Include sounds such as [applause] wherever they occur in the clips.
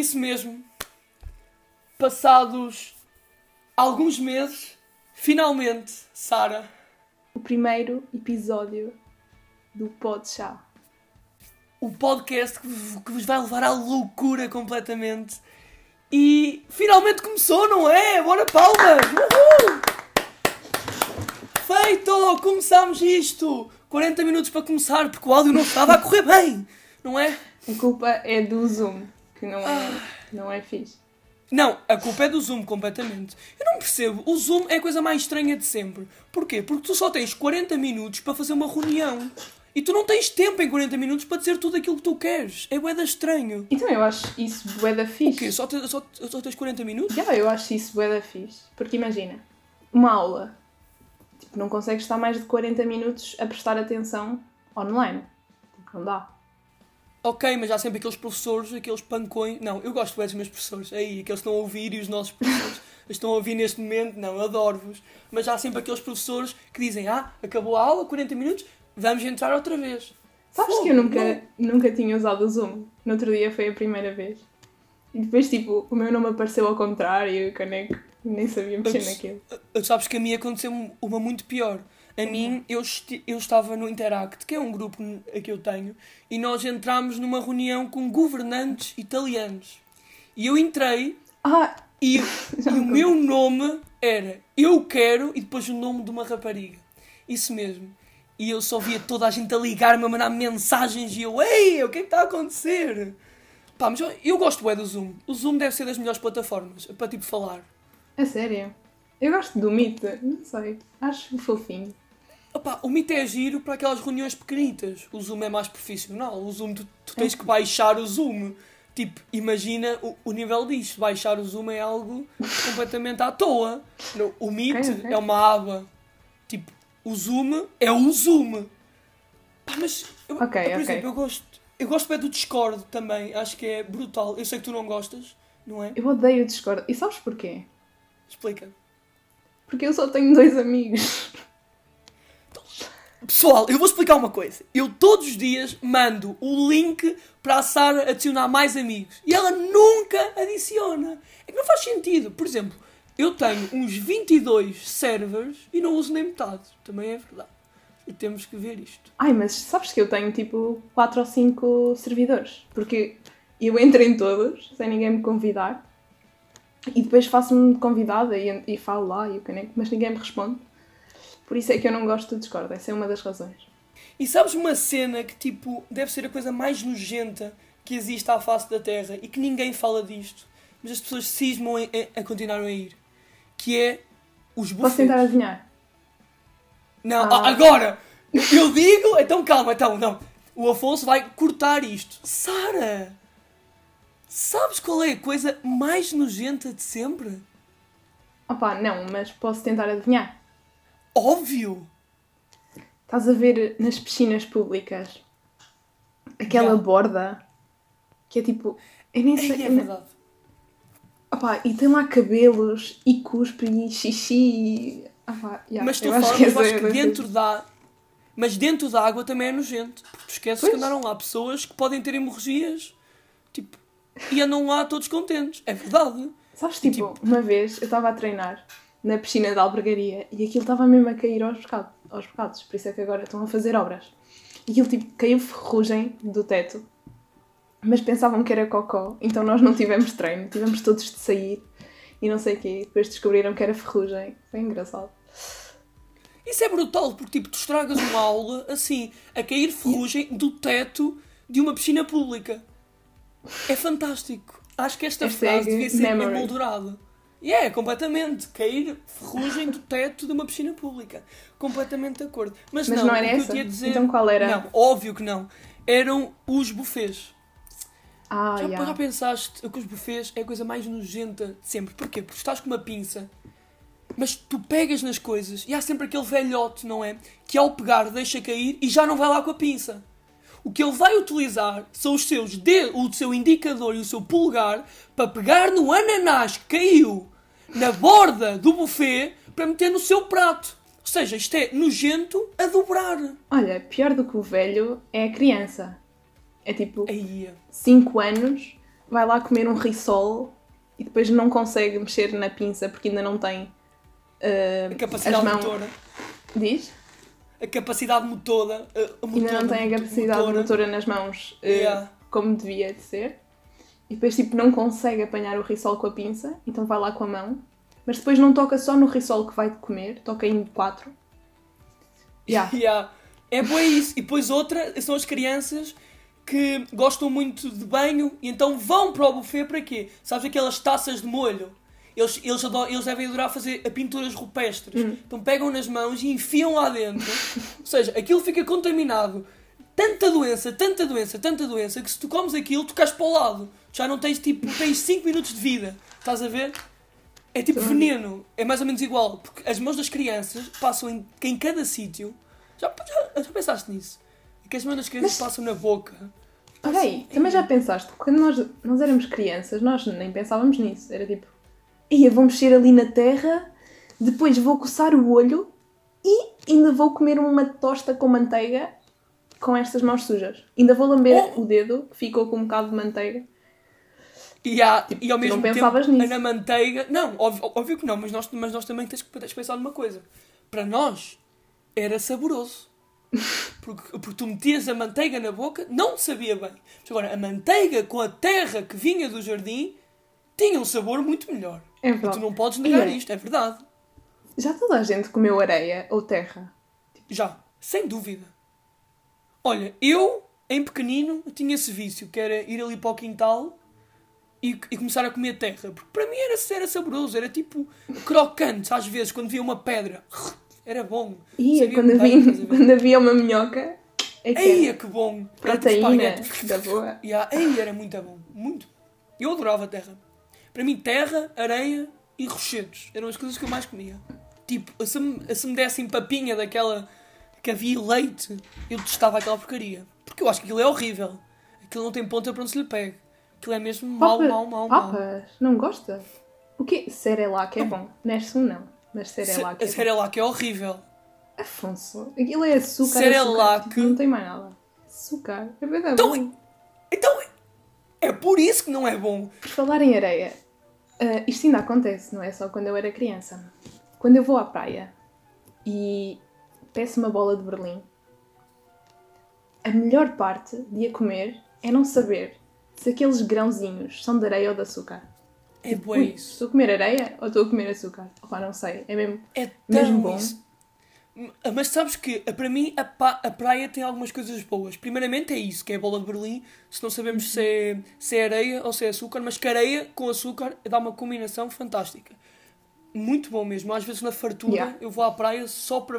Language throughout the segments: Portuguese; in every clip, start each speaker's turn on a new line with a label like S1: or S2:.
S1: Isso mesmo. Passados alguns meses, finalmente, Sara.
S2: O primeiro episódio do Pod Chá.
S1: O podcast que vos, vai levar à loucura completamente. E finalmente começou, não é? Bora palmas! Uhul! Feito! Começámos isto! 40 minutos para começar, porque o áudio não estava a correr bem, não é?
S2: A culpa é do Zoom, que não é, não é fixe.
S1: Não, a culpa é do Zoom completamente. Eu não percebo. O Zoom é a coisa mais estranha de sempre. Porquê? Porque tu só tens 40 minutos para fazer uma reunião. E tu não tens tempo em 40 minutos para dizer tudo aquilo que tu queres. É bué estranho.
S2: Então eu acho isso bué da
S1: O
S2: fixe.
S1: quê? Só, te- só, só tens 40 minutos?
S2: Já, eu acho isso bué da fixe. Porque imagina, uma aula, tipo, não consegues estar mais de 40 minutos a prestar atenção online. Tipo, não dá.
S1: Ok, mas há sempre aqueles professores, aqueles pancões. Não, eu gosto bué dos meus professores. Aí, aqueles que estão a ouvir e os nossos professores [laughs] estão a ouvir neste momento. Não, adoro-vos. Mas há sempre aqueles professores que dizem: Ah, acabou a aula, 40 minutos, vamos entrar outra vez.
S2: Sabes
S1: Fogo,
S2: que eu nunca,
S1: não.
S2: nunca tinha usado o Zoom? No outro dia foi a primeira vez. E depois, tipo, o meu nome apareceu ao contrário e o caneco nem sabia mexer naquilo.
S1: Sabes que a mim aconteceu uma muito pior. A mim, eu, eu estava no Interact, que é um grupo n- que eu tenho, e nós entramos numa reunião com governantes italianos. E eu entrei
S2: Ah,
S1: e, [laughs] e o meu nome era Eu Quero e depois o nome de uma rapariga. Isso mesmo. E eu só via toda a gente a ligar-me, a mandar mensagens e eu, ei, o que é que está a acontecer? Pá, mas eu, eu gosto bem do Zoom. O Zoom deve ser das melhores plataformas para tipo falar.
S2: é sério? Eu gosto do Meet, não sei. Acho fofinho.
S1: Opa, o Meet é giro para aquelas reuniões pequenitas. O Zoom é mais profissional. O Zoom, tu, tu tens que baixar o Zoom. Tipo, imagina o, o nível disto. Baixar o Zoom é algo completamente à toa. O Meet
S2: Ok, ok.
S1: é uma aba. Tipo, o Zoom é o Zoom. Pá, mas, eu,
S2: Ok,
S1: por exemplo, eu gosto, eu gosto bem do Discord também. Acho que é brutal. Eu sei que tu não gostas, não é?
S2: Eu odeio o Discord. E sabes porquê?
S1: Explica.
S2: Porque eu só tenho dois amigos.
S1: Pessoal, eu vou explicar uma coisa. Eu todos os dias mando o link para a Sara adicionar mais amigos. E ela nunca adiciona. É que não faz sentido. Por exemplo, eu tenho uns 22 servers e não uso nem metade. Também é verdade. E temos que ver isto.
S2: Ai, mas sabes que eu tenho tipo 4 ou 5 servidores? Porque eu entro em todos, sem ninguém me convidar, e depois faço-me de convidada e, e falo lá e o caneco, mas ninguém me responde. Por isso é que eu não gosto do Discord, essa é uma das razões.
S1: E sabes uma cena que, tipo, deve ser a coisa mais nojenta que existe à face da Terra e que ninguém fala disto, mas as pessoas cismam em- a continuar a ir, que é os
S2: Posso
S1: buffets.
S2: tentar adivinhar?
S1: Não,
S2: Ah.
S1: a- agora! Eu digo, então calma, então, não. O Afonso vai cortar isto. Sara! Sabes qual é a coisa mais nojenta de sempre?
S2: Opa, não, mas posso tentar adivinhar.
S1: Óbvio!
S2: Estás a ver nas piscinas públicas aquela borda que é tipo. Eu nem
S1: É,
S2: sei.
S1: é verdade.
S2: Opa, e tem lá cabelos e cuspe e xixi e. Opa, yeah,
S1: Mas tu falas,
S2: que é
S1: que dentro da. Mas dentro da água também é nojento. Porque tu esqueces que
S2: Pois.
S1: andaram lá pessoas que podem ter hemorragias. Tipo. E andam lá todos contentes. É verdade.
S2: Sabes, tipo, uma vez eu estava a treinar na piscina da albergaria e aquilo estava mesmo a cair aos bocados, aos bocados. Por isso é que agora estão a fazer obras. E aquilo, tipo, caiu ferrugem do teto. Mas pensavam que era cocó, então nós não tivemos treino. Tivemos todos de sair e não sei o quê. Depois descobriram que era ferrugem. Foi engraçado.
S1: Isso é brutal, porque tipo, tu estragas uma aula assim, a cair ferrugem do teto de uma piscina pública. É fantástico. Acho que esta
S2: Hashtag
S1: frase devia ser
S2: memory.
S1: emoldurada. E é, completamente. Cair ferrugem do teto de uma piscina pública. Completamente de acordo. Mas,
S2: Mas
S1: não,
S2: não era
S1: o que eu
S2: essa?
S1: tinha a dizer...
S2: Então qual era?
S1: Não, óbvio que não. Eram os buffets.
S2: Ah,
S1: já,
S2: yeah.
S1: já pensaste que os buffets é a coisa mais nojenta de sempre? Porquê? Porque estás com uma pinça, mas tu pegas nas coisas e há sempre aquele velhote, não é? Que ao pegar deixa cair e já não vai lá com a pinça. O que ele vai utilizar são os seus de o seu indicador e o seu polegar para pegar no ananás que caiu na borda do buffet para meter no seu prato. Ou seja, isto é nojento a dobrar.
S2: Olha, pior do que o velho é a criança. É tipo
S1: Aí,
S2: 5 anos, vai lá comer um risol e depois não consegue mexer na pinça porque ainda não tem eh,
S1: A capacidade
S2: as mãos.
S1: motora.
S2: Diz?
S1: A capacidade motora. A, a
S2: Ainda não
S1: motora,
S2: tem a capacidade
S1: motora.
S2: motora nas mãos eh,
S1: Yeah.
S2: como devia de ser. E depois, tipo, não consegue apanhar o risol com a pinça, então vai lá com a mão. Mas depois não toca só no risol que vai comer, toca em quatro. Yeah. [laughs]
S1: Yeah. É boa isso. E depois outra são as crianças que gostam muito de banho e então vão para o buffet para quê? Sabes aquelas taças de molho? Eles, eles, adoram, eles devem adorar fazer a pinturas rupestres.
S2: Hum.
S1: Então pegam nas mãos e enfiam lá dentro. Ou seja, aquilo fica contaminado. Tanta doença, tanta doença, tanta doença que se tu comes aquilo, tu cais para o lado. Já não tens tipo, tens 5 minutos de vida. Estás a ver? É tipo veneno. É mais ou menos igual. Porque as mãos das crianças passam em, em cada sítio. Já, já, já pensaste nisso? É que as mãos das crianças
S2: Mas-
S1: passam na boca.
S2: Olha aí, também já pensaste, quando nós, nós éramos crianças, nós nem pensávamos nisso. Era tipo, ia, vou mexer ali na terra, depois vou coçar o olho e ainda vou comer uma tosta com manteiga com estas mãos sujas. Ainda vou lamber
S1: Oh!
S2: o dedo, que ficou com um bocado de manteiga.
S1: E, há, e ao
S2: tu
S1: mesmo
S2: não
S1: tempo,
S2: pensavas nisso?
S1: na manteiga. Não, óbvio, óbvio que não, mas nós, mas nós também tens que tens que pensar numa coisa. Para nós, era saboroso. [laughs] Porque, porque tu metias a manteiga na boca, não sabia bem. Mas agora, a manteiga com a terra que vinha do jardim tinha um sabor muito melhor.
S2: É
S1: E
S2: verdade.
S1: tu não podes negar
S2: E é-
S1: isto, é verdade.
S2: Já toda a gente comeu areia ou terra?
S1: Já, sem dúvida. Olha, eu, em pequenino, tinha esse vício, que era ir ali para o quintal e, e começar a comer terra. Porque para mim era, era saboroso, era tipo crocante, às vezes, quando via uma pedra. Era bom.
S2: E
S1: Sabia
S2: quando, havia,
S1: a [laughs]
S2: quando havia uma minhoca, é que
S1: Eia, que bom!
S2: Proteína da boa. [laughs]
S1: Yeah, ei, era muito bom. Muito. Eu adorava terra. Para mim, terra, areia e rochedos eram as coisas que eu mais comia. Tipo, se me, se me dessem papinha daquela que havia leite, eu testava aquela porcaria. Porque eu acho que aquilo é horrível. Aquilo não tem ponta para onde se lhe pegue. Aquilo é mesmo mau,
S2: Papa-
S1: mau, mau, mau.
S2: Papas, não gosta? O quê? Cerelac é bom. Nessun não. Mas Cerelac é.
S1: Cerelac é horrível.
S2: Afonso, aquilo é açúcar,
S1: Cerelac.
S2: açúcar. Não tem mais nada. Açúcar. É verdade.
S1: Então, então, é por isso que não é bom.
S2: Por falar em areia, ah, isto ainda acontece, não é só quando eu era criança. Quando eu vou à praia e peço uma bola de Berlim, a melhor parte de a comer é não saber se aqueles grãozinhos são de areia ou de açúcar.
S1: É bom
S2: Ui,
S1: isso.
S2: Estou a comer areia ou estou a comer açúcar? Opa, não sei. É mesmo.
S1: É
S2: Mesmo bom.
S1: isso. Mas sabes que, para mim, a, pa- a praia tem algumas coisas boas. Primeiramente é isso, que é a bola de Berlim. Se não sabemos se é, se é areia ou se é açúcar, mas que areia com açúcar dá uma combinação fantástica. Muito bom mesmo. Às vezes na fartura
S2: Yeah.
S1: eu vou à praia só para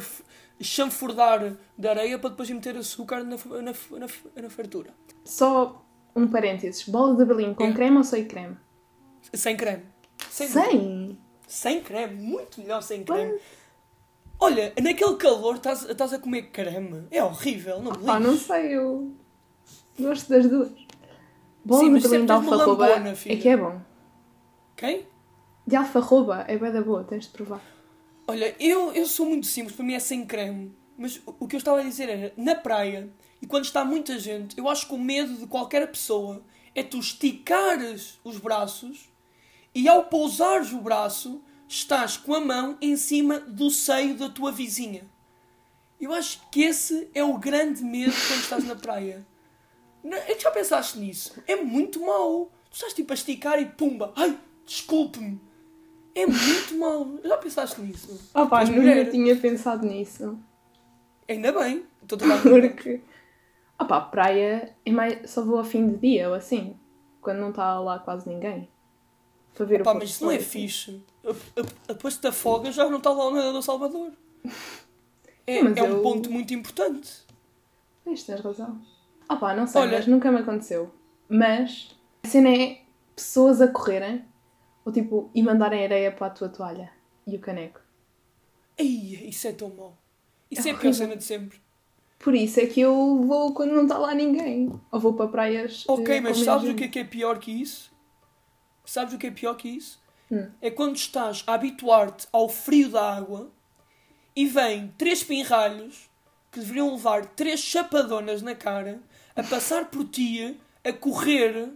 S1: chanfurdar de areia para depois meter açúcar na, na, na, na fartura.
S2: Só um parênteses. Bola de Berlim com
S1: É.
S2: creme ou sem creme?
S1: Sem creme. Sem.
S2: Sem!
S1: Sem creme. Muito melhor sem creme. Olha, naquele calor estás estás a comer creme. É horrível, não me
S2: Pá, não sei, eu gosto das duas. Bola
S1: Sim, mas sempre
S2: de alfarroba
S1: lambona,
S2: é que é bom.
S1: Quem?
S2: De alfarroba é bem da boa, tens de provar.
S1: Olha, eu, eu sou muito simples, para mim é sem creme. Mas o que eu estava a dizer era, na praia, e quando está muita gente, eu acho que o medo de qualquer pessoa é tu esticares os braços e ao pousares o braço, estás com a mão em cima do seio da tua vizinha. Eu acho que esse é o grande medo quando estás na praia. Não- é que Já pensaste nisso? É muito mau. Tu estás tipo a esticar e pumba. Ai, desculpe-me. É muito mau. Já pensaste nisso?
S2: Oh pá, nunca tinha pensado nisso.
S1: Ainda bem. Estou [laughs]
S2: Porque. Oh pá, praia é mais... só vou a fim de dia ou assim. Quando não está lá quase ninguém. Para ver
S1: Pá,
S2: o
S1: mas isso não é fixe. Depois te afogas, já não está lá o nadador do Salvador. É,
S2: Mas
S1: é um
S2: eu-
S1: ponto muito importante.
S2: Pois, tens razão. Oh pá, não sei,
S1: Olha-
S2: mas nunca me aconteceu. Mas a cena é pessoas a correrem ou tipo, e mandarem areia para a tua toalha e o caneco.
S1: Ei, isso é tão mau. Isso
S2: É
S1: é, a pior cena de sempre.
S2: Por isso é que eu vou quando não está lá ninguém. Ou vou para praias.
S1: Ok,
S2: eh,
S1: mas sabes o que é que é pior que isso? Sabes o que é pior que isso?
S2: Hum.
S1: É quando estás a habituar-te ao frio da água e vêm três pinralhos que deveriam levar três chapadonas na cara a passar por ti, a correr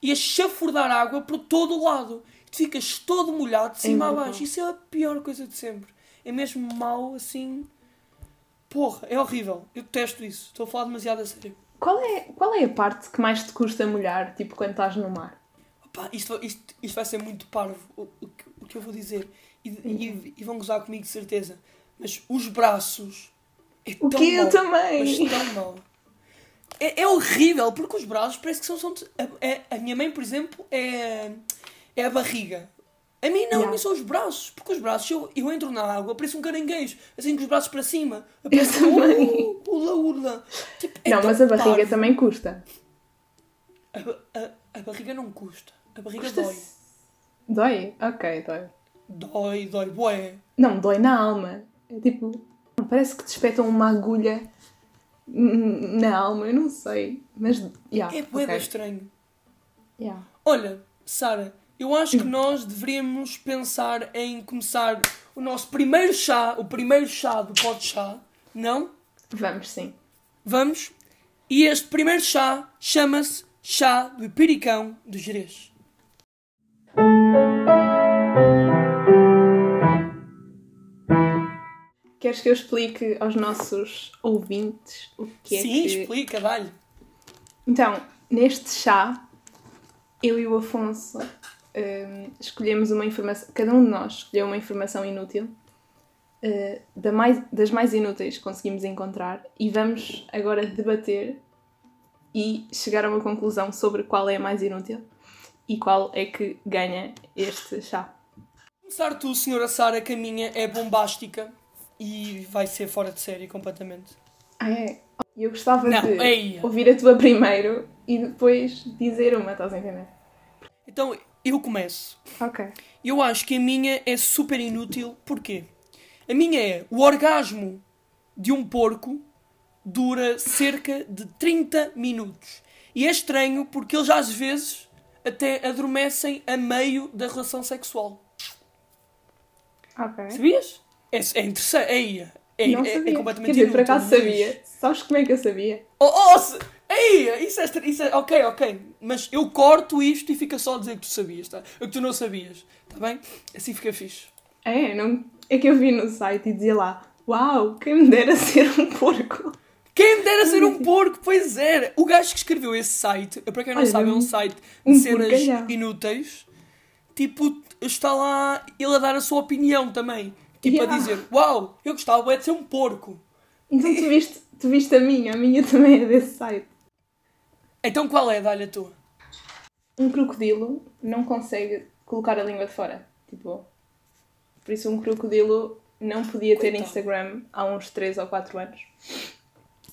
S1: e a chafurdar água por todo o lado. E tu ficas todo molhado de cima a
S2: muito
S1: baixo. Isso é a pior coisa de sempre. É mesmo mau assim. Porra, é horrível. Eu detesto isso. Estou a falar demasiado a sério.
S2: Qual é, qual é a parte que mais te custa molhar, tipo, quando estás no mar?
S1: Opa, isto, isto, isto vai ser muito parvo o, o, que, o que eu vou dizer. E, e, e vão gozar comigo de certeza. Mas os braços. É
S2: O
S1: tão
S2: que eu
S1: mau.
S2: também?
S1: Mas tão mal. É, é horrível, porque os braços parece que são. são a, é- a minha mãe, por exemplo, é, é a barriga. A mim não, a
S2: Yeah.
S1: mim são os braços. Porque os braços, eu, eu entro na água, parece um caranguejo, assim com os braços para cima. Eu
S2: Eu também.
S1: "Uh, Ula, ula. Tipo, é
S2: não, mas a barriga
S1: parvo.
S2: também custa.
S1: A, a- a barriga não custa. A barriga dói.
S2: Dói? Ok, dói.
S1: Dói, dói, bué.
S2: Não, dói na alma. É tipo, parece que te espetam uma agulha na alma, eu não sei. Mas, yeah,
S1: É bué
S2: ok.
S1: estranho.
S2: Yeah.
S1: Olha, Sara, eu acho que nós deveríamos pensar em começar o nosso primeiro chá, o primeiro chá do pó de chá, não?
S2: Vamos sim.
S1: Vamos? E este primeiro chá chama-se chá do Piricão do Jerez.
S2: Queres que eu explique aos nossos ouvintes o que é
S1: Sim,
S2: que...
S1: explica, dá-lhe.
S2: Então, neste chá, eu e o Afonso hum, escolhemos uma informação, cada um de nós escolheu uma informação inútil, uh, da mais, das mais inúteis que conseguimos encontrar, e vamos agora debater e chegar a uma conclusão sobre qual é a mais inútil e qual é que ganha este chá.
S1: Começar tu, senhora Sara, que a minha é bombástica e vai ser fora de série completamente.
S2: Ah, é? Eu gostava
S1: Não,
S2: de
S1: ei.
S2: ouvir a tua primeiro e depois dizer uma, estás a entender?
S1: Então, eu começo.
S2: Ok.
S1: Eu acho que a minha é super inútil. Porquê? A minha é o orgasmo de um porco dura cerca de 30 minutos. E é estranho porque eles às vezes até adormecem a meio da relação sexual.
S2: Ok.
S1: Sabias? É, é interessante. É, é,
S2: não
S1: é,
S2: sabia.
S1: é completamente
S2: Quer dizer, por acaso sabia. Sabes como é que eu sabia?
S1: Oh, oh, se... Ei, isso é, isso é. Ok, ok. Mas eu corto isto e fica só a dizer que tu sabias, tá? Que tu não sabias, tá bem? Assim fica fixe.
S2: É, não... é que eu vi no site e dizia lá: Uau, quem me dera [laughs] ser um porco.
S1: Quem me dera ser um porco, pois era. O gajo que escreveu esse site, para quem não
S2: Olha,
S1: sabe, é
S2: um-
S1: um site de
S2: um
S1: cenas
S2: porcalhão.
S1: inúteis. Tipo, está lá ele a dar a sua opinião também. Tipo,
S2: Yeah.
S1: a dizer: Uau, eu gostava é de ser um porco.
S2: Então tu [laughs] viste, tu viste a minha, a minha [laughs] também é desse site.
S1: Então qual é? A tua.
S2: Um crocodilo não consegue colocar a língua de fora. Tipo, por isso um crocodilo não podia ter
S1: Coitado.
S2: Instagram há uns 3 ou 4 anos.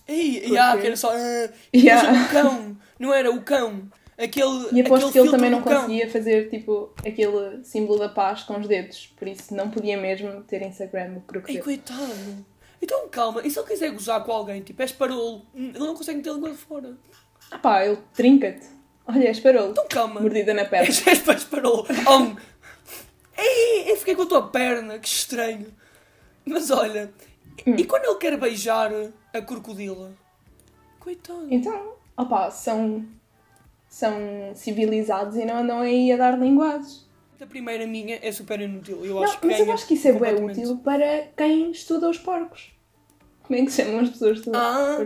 S1: Ei,
S2: Porque-
S1: yeah, que era só. ah,
S2: Yeah.
S1: o cão, [laughs] não era o cão. Aquele.
S2: E aposto
S1: aquele
S2: que ele também não conseguia fazer tipo aquele símbolo da paz com os dedos. Por isso não podia mesmo ter Instagram o
S1: Ei,
S2: crocodilo.
S1: coitado. Então calma, e se ele quiser gozar com alguém, tipo, és parolo, ele não consegue meter a língua fora.
S2: Ah pá, ele trinca-te. Olha, és parolo.
S1: Então calma.
S2: Mordida na perna. [laughs]
S1: És, és parolo. Oh. Ei, eu fiquei com a tua perna, que estranho. Mas olha,
S2: Hum.
S1: e quando ele quer beijar a crocodila? Coitado.
S2: Então, opá, são, são civilizados e não andam aí a dar linguagens.
S1: A primeira minha é super inútil. Eu
S2: Não,
S1: acho que
S2: mas eu acho que isso é bem útil para quem estuda os porcos. Como é que se chamam as pessoas estudam?
S1: Ah,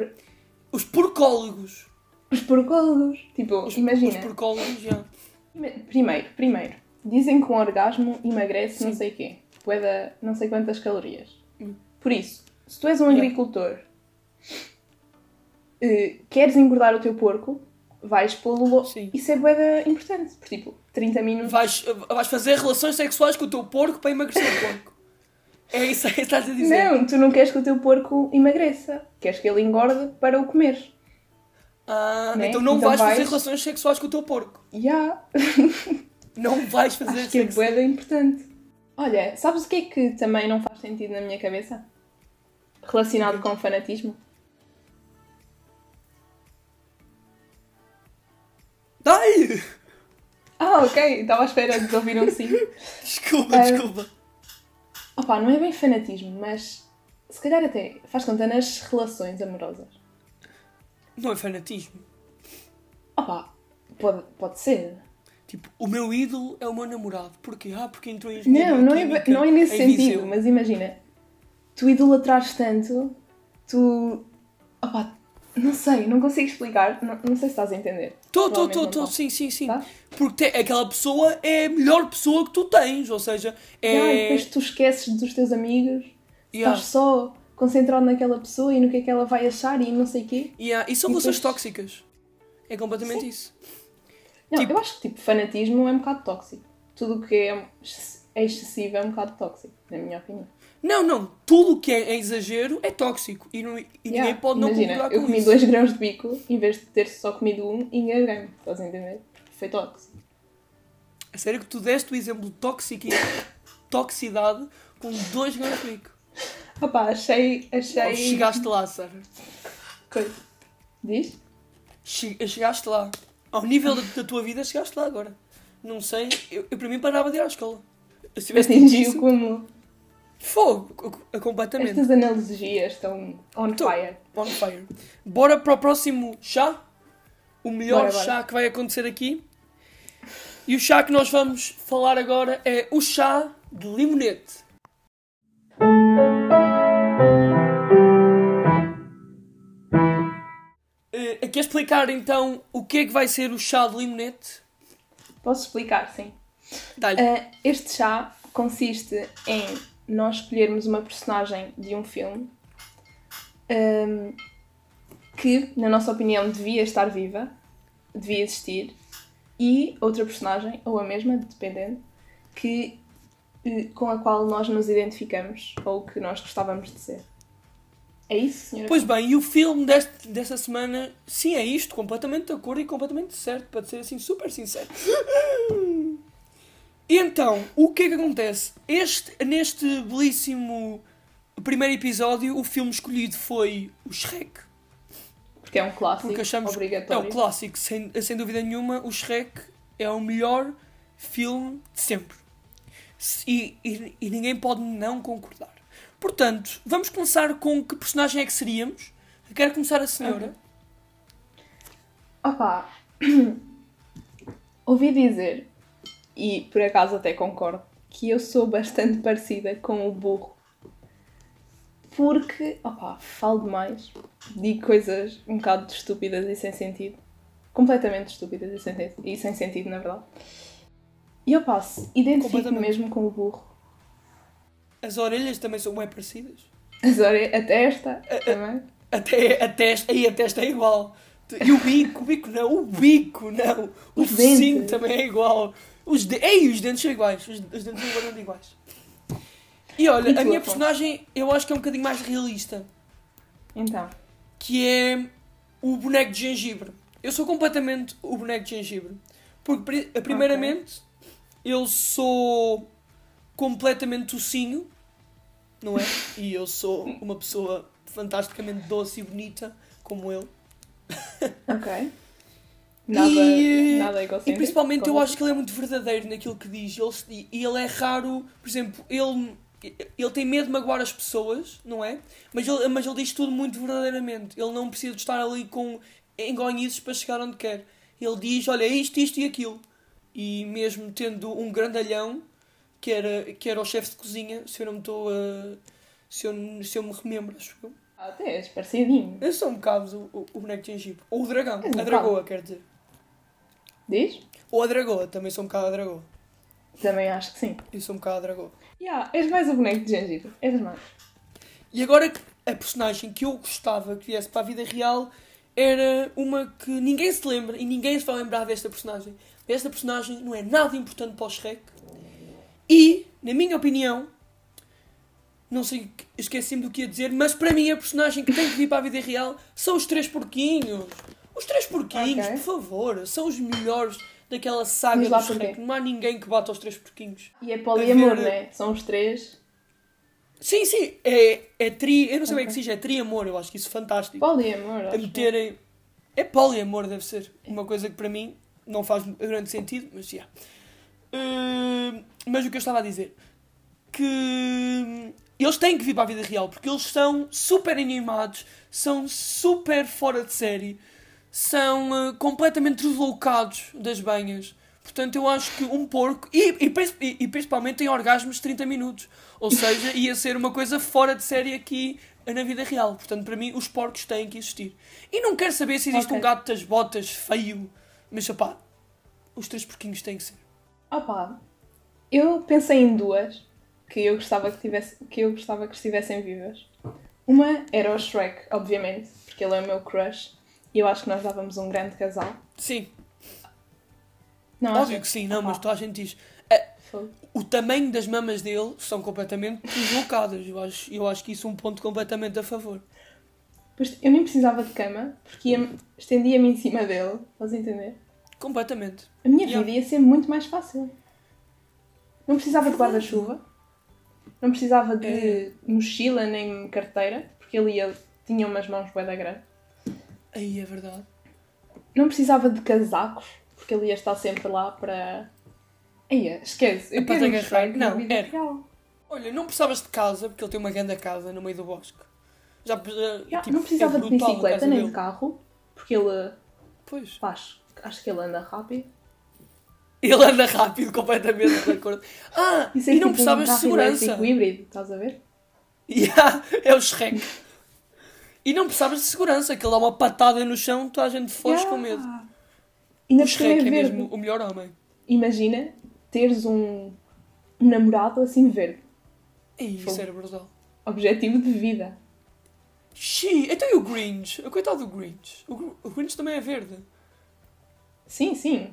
S1: os porcólogos.
S2: Os porcólogos. Tipo,
S1: Os,
S2: imagina.
S1: os porcólogos, já.
S2: Primeiro, primeiro, dizem que um orgasmo emagrece não
S1: Sim.
S2: sei quê. Pueda não sei quantas calorias.
S1: Hum.
S2: Por isso, se tu és um
S1: Yeah.
S2: agricultor, eh, queres engordar o teu porco, vais pô-lo. Isso é boeda importante. Por tipo, 30 minutos.
S1: Vais, vais fazer relações sexuais com o teu porco para emagrecer o porco. É isso aí que estás a dizer.
S2: Não, tu não queres que o teu porco emagreça. Queres que ele engorde para o comer.
S1: Ah,
S2: Né?
S1: então não
S2: Então
S1: vais, fazer
S2: vais-
S1: relações sexuais com o teu porco.
S2: Já. [laughs]
S1: Não vais fazer
S2: Acho que é boeda importante. Olha, sabes o que é que também não faz sentido na minha cabeça? Relacionado com fanatismo?
S1: Ai!
S2: Ah, ok. Estava à espera de ouvir um sim. [laughs]
S1: Desculpa,
S2: Ah.
S1: desculpa.
S2: Opa, não é bem fanatismo, mas se calhar até faz conta nas relações amorosas.
S1: Não é fanatismo.
S2: Opa, Pode, pode ser.
S1: Tipo, o meu ídolo é o meu namorado. Porquê? Ah, porque entrou em
S2: Não, não é, não é nesse sentido,
S1: Viseu.
S2: mas imagina, tu idolatrares tanto, tu. Opá, não sei, não consigo explicar, não, não sei se estás a entender.
S1: Tô,
S2: não
S1: tô,
S2: estás.
S1: sim, sim, sim.
S2: Tá?
S1: Porque te- aquela pessoa é a melhor pessoa que tu tens, ou seja, é...
S2: Ah, e depois tu esqueces dos teus amigos,
S1: Yeah.
S2: estás só concentrado naquela pessoa e no que é que ela vai achar e não sei o quê.
S1: Yeah, E são relações
S2: depois-
S1: tóxicas. É completamente isso.
S2: Não,
S1: Tipo-
S2: eu acho que tipo, fanatismo é um bocado tóxico. Tudo o que é, é excessivo é um bocado tóxico, na minha opinião.
S1: Não, não. Tudo o que é em exagero é tóxico. E, não- e ninguém
S2: Yeah,
S1: pode não
S2: Imagina,
S1: concordar
S2: eu
S1: com
S2: comi
S1: isso.
S2: dois grãos de bico em vez de ter só comido um e engasguei-me. Estás a entender? Foi tóxico.
S1: A sério que tu deste o exemplo de tóxico e toxicidade com dois grãos de bico.
S2: Opa, achei. achei...
S1: Chegaste lá, Sara.
S2: Coisa. Diz?
S1: Che- Chegaste lá. Ao nível da, da tua vida, chegaste lá agora. Não sei. Eu, eu para mim parava de ir à escola.
S2: Atingiu
S1: isso,
S2: como.
S1: Fogo. co- Completamente.
S2: Estas analogias estão on
S1: Tô.
S2: fire.
S1: On fire. Bora para o próximo chá. O melhor
S2: Bora, bora.
S1: chá que vai acontecer aqui. E o chá que nós vamos falar agora é o chá de limonete. Eh, Aqui a explicar então o que é que vai ser o chá de limonete.
S2: Posso explicar, sim. Ah, este chá consiste em nós escolhermos uma personagem de um filme ahm, que, na nossa opinião, devia estar viva, devia existir, e outra personagem, ou a mesma, dependendo, que, eh, com a qual nós nos identificamos ou que nós gostávamos de ser. É isso, senhora?
S1: Pois bem, e o filme deste, desta semana, sim, é isto, completamente de acordo e completamente certo, para ser assim super sincero. Então, o que é que acontece? Este, neste belíssimo primeiro episódio, o filme escolhido foi o Shrek.
S2: Porque é um clássico
S1: Porque achamos é
S2: obrigatório.
S1: o clássico, sem, sem dúvida nenhuma, o Shrek é o melhor filme de sempre. Se- E, e, e ninguém pode não concordar. Portanto, vamos começar com que personagem é que seríamos. Quero começar a senhora.
S2: Opa, [clears throat] ouvi dizer, e por acaso até concordo, que eu sou bastante parecida com o burro. Porque, opa, falo demais, digo coisas um bocado estúpidas e sem sentido. Completamente estúpidas e sem, e sem sentido, na verdade. E opa, se identifico
S1: Completamente.
S2: mesmo com o burro.
S1: As orelhas também são bem parecidas.
S2: As ore- a testa também.
S1: Até a testa, aí a testa é igual. E o bico, o bico não, o bico não. [laughs] O focinho também é igual. Os de... Ei, os dentes são iguais. Os, os dentes são igualmente iguais. E olha,
S2: E
S1: a minha personagem eu acho que é um bocadinho mais realista.
S2: Então,
S1: Que é o boneco de gengibre. Eu sou completamente o boneco de gengibre. Porque, pri- primeiramente, eu sou completamente tocinho, não é? [laughs] E eu sou uma pessoa fantasticamente doce e bonita, como ele.
S2: ok. Nada,
S1: e,
S2: nada egocêntrico.
S1: e principalmente eu acho que ele é muito verdadeiro naquilo que diz. Ele, e ele é raro, por exemplo, ele, ele tem medo de magoar as pessoas, não é? Mas ele, mas ele diz tudo muito verdadeiramente. Ele não precisa de estar ali com engonhices para chegar onde quer. Ele diz, olha, isto, isto e aquilo. E mesmo tendo um grandalhão, que era, que era o chefe de cozinha, se eu não me estou a... Se eu, se eu me remembro, acho eu.
S2: Ah, até és parecidinho.
S1: Eu sou um bocado o, o, o boneco de gengibre. Ou o dragão.
S2: És um
S1: a dragoa, quer dizer.
S2: Diz?
S1: Ou a dragoa, também sou um bocado a dragoa.
S2: Também acho que sim.
S1: Eu sou um bocado a dragoa.
S2: Yeah, és mais o boneco de gengibre. És mais.
S1: E agora a personagem que eu gostava que viesse para a vida real era uma que ninguém se lembra e ninguém se vai lembrar desta personagem. Esta personagem não é nada importante para o Shrek. E, na minha opinião, não sei, esqueci-me do que ia dizer, mas para mim a personagem que tem que vir para a vida real são os três porquinhos. Os três porquinhos,
S2: Ok.
S1: por favor, são os melhores daquela saga
S2: Diz
S1: do Shrek. Não há ninguém que bata aos três porquinhos.
S2: E é poliamor,
S1: ver-
S2: não é? São os três.
S1: Sim, sim, é, é tri. Eu não sei bem o que
S2: Ok.
S1: se diz, é tri-amor, eu acho que isso é fantástico.
S2: Poliamor,
S1: a
S2: acho.
S1: meterem. É poliamor, deve ser. Uma coisa que para mim não faz grande sentido, mas já. Uh, mas o que eu estava a dizer, que eles têm que vir para a vida real, porque eles são super animados, são super fora de série, são eh, completamente deslocados das banhas. Portanto, eu acho que um porco, e, e, e- principalmente em orgasmos de 30 minutos. Ou seja, ia ser uma coisa fora de série aqui na vida real. Portanto, para mim, os porcos têm que existir. E não quero saber se existe
S2: Ok.
S1: um gato das botas feio, mas opá, os três porquinhos têm que ser.
S2: Opa, eu pensei em duas que eu gostava que, tivesse, que eu gostava que estivessem vivas. Uma era o Shrek, obviamente, porque ele é o meu crush eu acho que nós dávamos um grande casal.
S1: Sim,
S2: Não
S1: óbvio
S2: achas?
S1: que sim, não,
S2: Opa,
S1: mas toda a gente diz. "Ah,
S2: fogo.
S1: o tamanho das mamas dele são completamente [laughs] deslocadas. Eu acho, eu acho que isso é um ponto completamente a favor.
S2: Pois eu nem precisava de cama porque ia- estendia-me em cima dele, estás a entender?
S1: Completamente.
S2: A minha
S1: Yeah.
S2: vida ia ser muito mais fácil. Não precisava de guarda-chuva, não precisava de
S1: É.
S2: mochila nem carteira, porque ele ia, tinha umas mãos bué da grande.
S1: Aí é verdade.
S2: Não precisava de casacos, porque ele ia estar sempre lá para. Esquece. Eu
S1: É para
S2: quero
S1: te
S2: um
S1: Não,
S2: vida
S1: era. Olha, não precisavas de casa, porque ele tem uma grande casa no meio do bosque. Já,
S2: Já,
S1: tipo,
S2: não precisava
S1: é
S2: de bicicleta nem de carro, porque ele.
S1: Pois.
S2: pá, acho, que ele anda rápido.
S1: Ele anda rápido, completamente de acordo. Ah,
S2: Isso é
S1: e não
S2: tipo
S1: precisavas
S2: um
S1: de segurança.
S2: elétrico híbrido, estás a ver?
S1: Yeah, é o Shrek. E não precisavas de segurança, que ele dá uma patada no chão, toda a gente foge
S2: Yeah.
S1: com medo.
S2: Ainda
S1: O
S2: é
S1: Shrek é
S2: verde.
S1: mesmo o melhor homem.
S2: Imagina teres um, um namorado assim verde.
S1: Ih, isso era brutal.
S2: Objetivo de vida.
S1: Xiii, então e o Grinch? O coitado do Grinch. O, o Grinch também é verde.
S2: Sim, sim.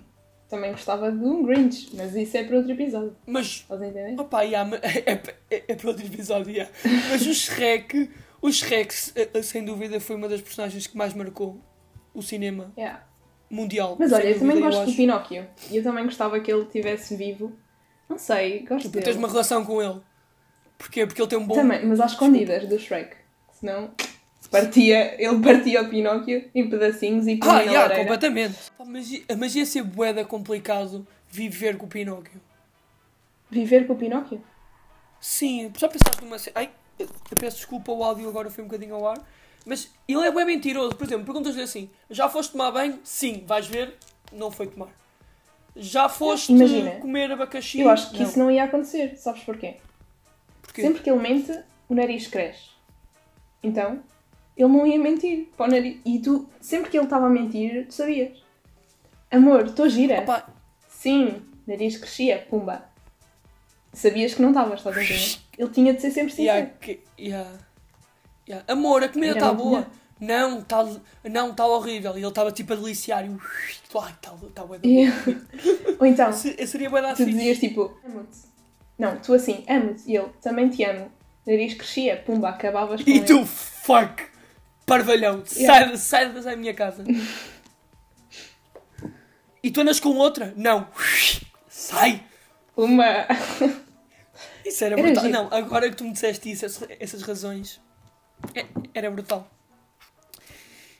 S2: Também gostava de um Grinch, mas isso é para outro episódio.
S1: Mas
S2: Estás a entender?
S1: Opa, yeah, [laughs] é, é, é para outro episódio, yeah. Mas o Shrek, o Shrek, se- eh, sem dúvida, foi uma das personagens que mais marcou o cinema
S2: Yeah.
S1: mundial.
S2: Mas olha, eu também gosto do
S1: acho.
S2: Pinóquio. E eu também gostava que ele estivesse vivo. Não sei, gosto
S1: Tipo,
S2: dele.
S1: tens uma relação com ele. Porquê? Porque ele tem um bom...
S2: Também, mas às escondidas do Shrek. Senão partia, ele partia o Pinóquio em pedacinhos e punha
S1: Ah,
S2: na
S1: yeah,
S2: lareira.
S1: completamente. Pá, Mas, i- mas ia ser boeda complicado viver com o Pinóquio.
S2: Viver com o Pinóquio?
S1: Sim, só pensaste numa. Ai, eu peço desculpa, o áudio agora foi um bocadinho ao ar. Mas ele é bem mentiroso. Por exemplo, perguntas-lhe assim, já foste tomar banho? Sim, vais ver, não foi tomar. Já foste
S2: Imagina,
S1: comer abacaxi?
S2: Eu acho que
S1: Não.
S2: isso não ia acontecer. Sabes porquê?
S1: Porquê?
S2: Sempre que ele mente, o nariz cresce. Então, ele não ia mentir para o nariz. E tu, sempre que ele estava a mentir, tu sabias. Amor, estou gira.
S1: Opa,
S2: Sim, nariz crescia, pumba. Sabias que não estavas, estás a entender? Ele tinha de ser sempre sincero.
S1: yeah, que, yeah, yeah. Amor, a comida está boa. Não, está não, tá horrível. E ele estava tipo a deliciar. E eu, ai, está tá bué da
S2: Yeah. [laughs] Ou então,
S1: Se- Seria bué
S2: tu dizias tipo, amo-te. Não, tu assim, amo-te. E ele, também te amo. Nariz crescia, pumba, acabavas com
S1: E
S2: ele.
S1: tu, fuck, parvalhão,
S2: Yeah.
S1: sai, sai da minha casa. [laughs] e tu andas com outra? Não. Sai.
S2: Uma... [laughs]
S1: Isso era
S2: Era
S1: brutal.
S2: giro.
S1: Não, agora que tu me disseste isso, essas, razões, é- era brutal.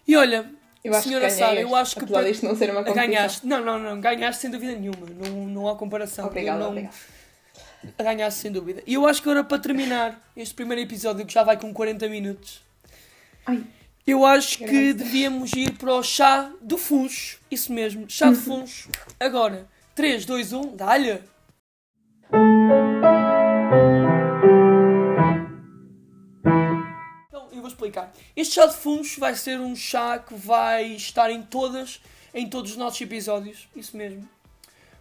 S1: E olha,
S2: Eu
S1: senhora Sara, eu acho que
S2: apesar
S1: para-
S2: disto não ser uma competição.
S1: ganhaste. Não, não, não, ganhaste sem dúvida nenhuma. Não, não há comparação.
S2: Obrigada,
S1: não,
S2: obrigada.
S1: Ganhaste sem dúvida. E eu acho que agora para terminar este primeiro episódio, que já vai com 40 minutos,
S2: Ai,
S1: eu acho que
S2: Graças.
S1: devíamos ir para o chá do funcho. Isso mesmo, chá de [laughs] funcho. Agora, 3, 2, 1, dá-lhe! Explicar. Este chá de funcho vai ser um chá que vai estar em todas, em todos os nossos episódios. Isso mesmo.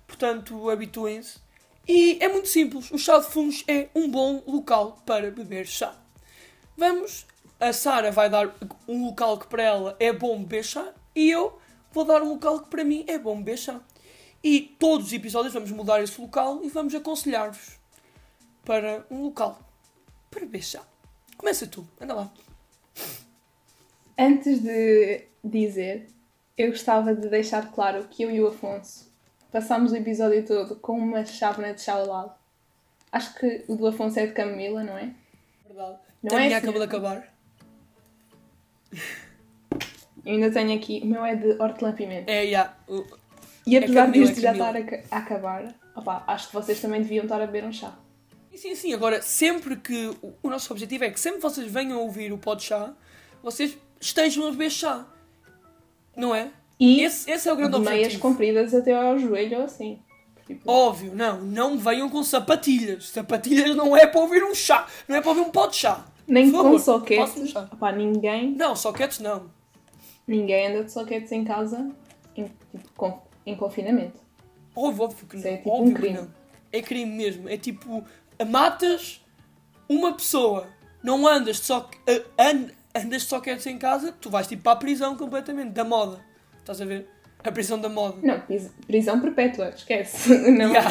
S1: Portanto, habituem-se. E é muito simples. O chá de funcho é um bom local para beber chá. Vamos. A Sara vai dar um local que para ela é bom beber chá. E eu vou dar um local que para mim é bom beber chá. E todos os episódios vamos mudar esse local e vamos aconselhar-vos para um local para beber chá. Começa tu, anda lá.
S2: Antes de dizer, eu gostava de deixar claro que eu e o Afonso passámos o episódio todo com uma chávena de chá ao lado. Acho que o do Afonso é de camomila, não é?
S1: Verdade.
S2: Não
S1: a
S2: é assim.
S1: acabou de acabar.
S2: Eu ainda tenho aqui, o meu é de hortelã-pimenta.
S1: É, yeah. o-
S2: E apesar
S1: camomila,
S2: disto já estar a, a acabar, opá, acho que vocês também deviam estar a beber um chá.
S1: Sim, sim, sim. Agora, sempre que. o- O nosso objetivo é que sempre que vocês venham ouvir o Pod Chá, vocês estejam a beber chá. Não é?
S2: E
S1: Esse, esse é o grande
S2: de meias
S1: objetivo.
S2: compridas até ao joelho ou assim. Tipo,
S1: Óbvio, não, não venham com sapatilhas. Sapatilhas não é para ouvir um chá, não é para ouvir um pó de chá.
S2: nem
S1: por
S2: com soquetes. Opá, ninguém,
S1: Não, soquetes não.
S2: ninguém anda de soquetes em casa em, tipo, com- em confinamento.
S1: Óbvio, óbvio que não.
S2: Isso é tipo
S1: óbvio
S2: um
S1: que
S2: crime.
S1: não. É crime mesmo. É tipo, matas uma pessoa, não andas de, so... andas de soquetes em casa, tu vais tipo para a prisão completamente, da moda. Estás a ver? A prisão da moda.
S2: Não, pris- prisão perpétua, esquece. [laughs] Não.
S1: Yeah.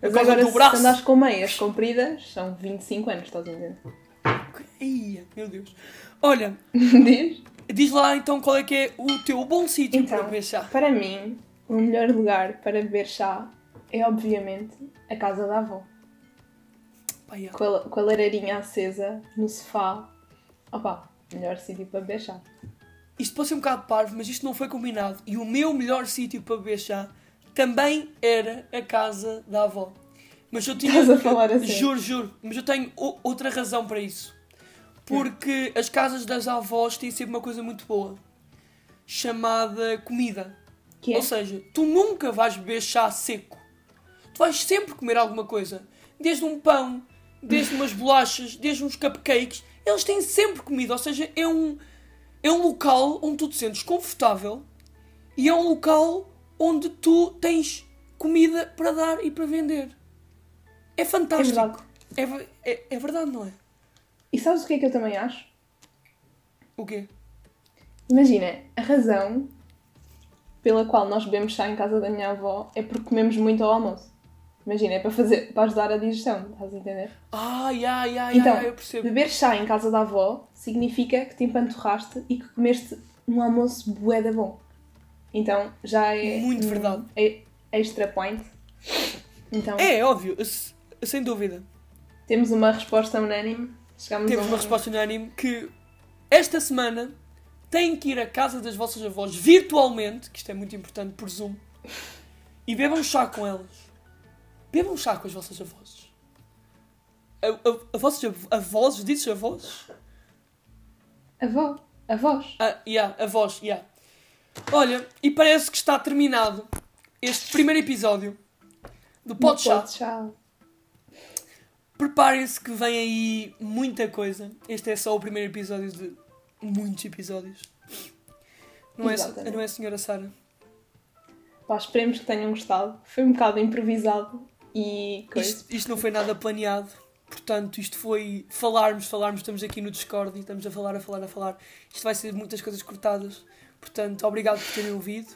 S2: Mas agora, se
S1: braço.
S2: andares com meias compridas, são 25 anos, estás a?
S1: Ia, meu Deus. Olha, [laughs]
S2: Diz?
S1: diz lá então qual é que é o teu bom sítio
S2: Então.
S1: para beber chá.
S2: Para mim, o melhor lugar para beber chá é, obviamente, a casa da avó.
S1: Pá, yeah.
S2: Com a, com a lareirinha acesa, no sofá. Opa, melhor sítio para beber chá.
S1: Isto pode ser um bocado parvo, mas isto não foi combinado. E o meu melhor sítio para beber chá também era a casa da avó. Mas eu tinha.
S2: Estás a falar assim?
S1: Juro, juro. Mas eu tenho o- outra razão para isso. Porque as casas das avós têm sempre uma coisa muito boa. Chamada comida.
S2: Que é?
S1: Ou seja, tu nunca vais beber chá seco. Tu vais sempre comer alguma coisa. Desde um pão, desde umas bolachas, desde uns cupcakes. Eles têm sempre comida. Ou seja, é um, é um local onde tu te sentes confortável e é um local onde tu tens comida para dar e para vender. É fantástico.
S2: verdade.
S1: É, é, é verdade, não é?
S2: E sabes o que é que eu também acho?
S1: O quê?
S2: Imagina, a razão pela qual nós bebemos chá em casa da minha avó é porque comemos muito ao almoço. Imagina, é para, fazer, para ajudar a digestão, estás a entender?
S1: Ah, ya, ya,
S2: Então,
S1: eu percebo.
S2: beber chá em casa da avó significa que te empanturraste e que comeste um almoço bué da bom. Então, já é...
S1: Muito
S2: um
S1: verdade.
S2: e- extra point. Então,
S1: É, é óbvio, sem dúvida.
S2: temos uma resposta unânime. Chegamos
S1: Temos
S2: um...
S1: uma resposta unânime que esta semana têm que ir à casa das vossas avós virtualmente, que isto é muito importante por Zoom, e bebam chá com elas. Bebam chá com as vossas avós. A, a, a vossas av- avós, dizes avós?
S2: Avó, avós.
S1: Ah, yeah, avós, yeah. Olha, e parece que está terminado este primeiro episódio do Pod Chá.
S2: Chá.
S1: Preparem-se que vem aí muita coisa. Este é só o primeiro episódio de muitos episódios. Não é, não é, senhora Sara?
S2: Pá, esperemos que tenham gostado. Foi um bocado improvisado e.
S1: Isto, isto não foi nada planeado. Portanto, isto foi falarmos, falarmos. Estamos aqui no Discord e estamos a falar, a falar, a falar. Isto vai ser muitas coisas cortadas. Portanto, obrigado por terem ouvido.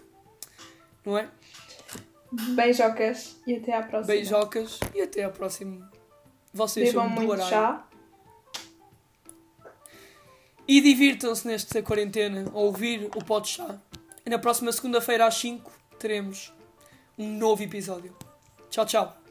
S1: Não é?
S2: Beijocas e até à próxima.
S1: Beijocas e até ao próximo. Vocês
S2: Bebam
S1: são do
S2: muito
S1: horário.
S2: chá.
S1: E divirtam-se nesta quarentena a ouvir o Pod Chá. E na próxima segunda-feira às 5 teremos um novo episódio. Tchau, tchau.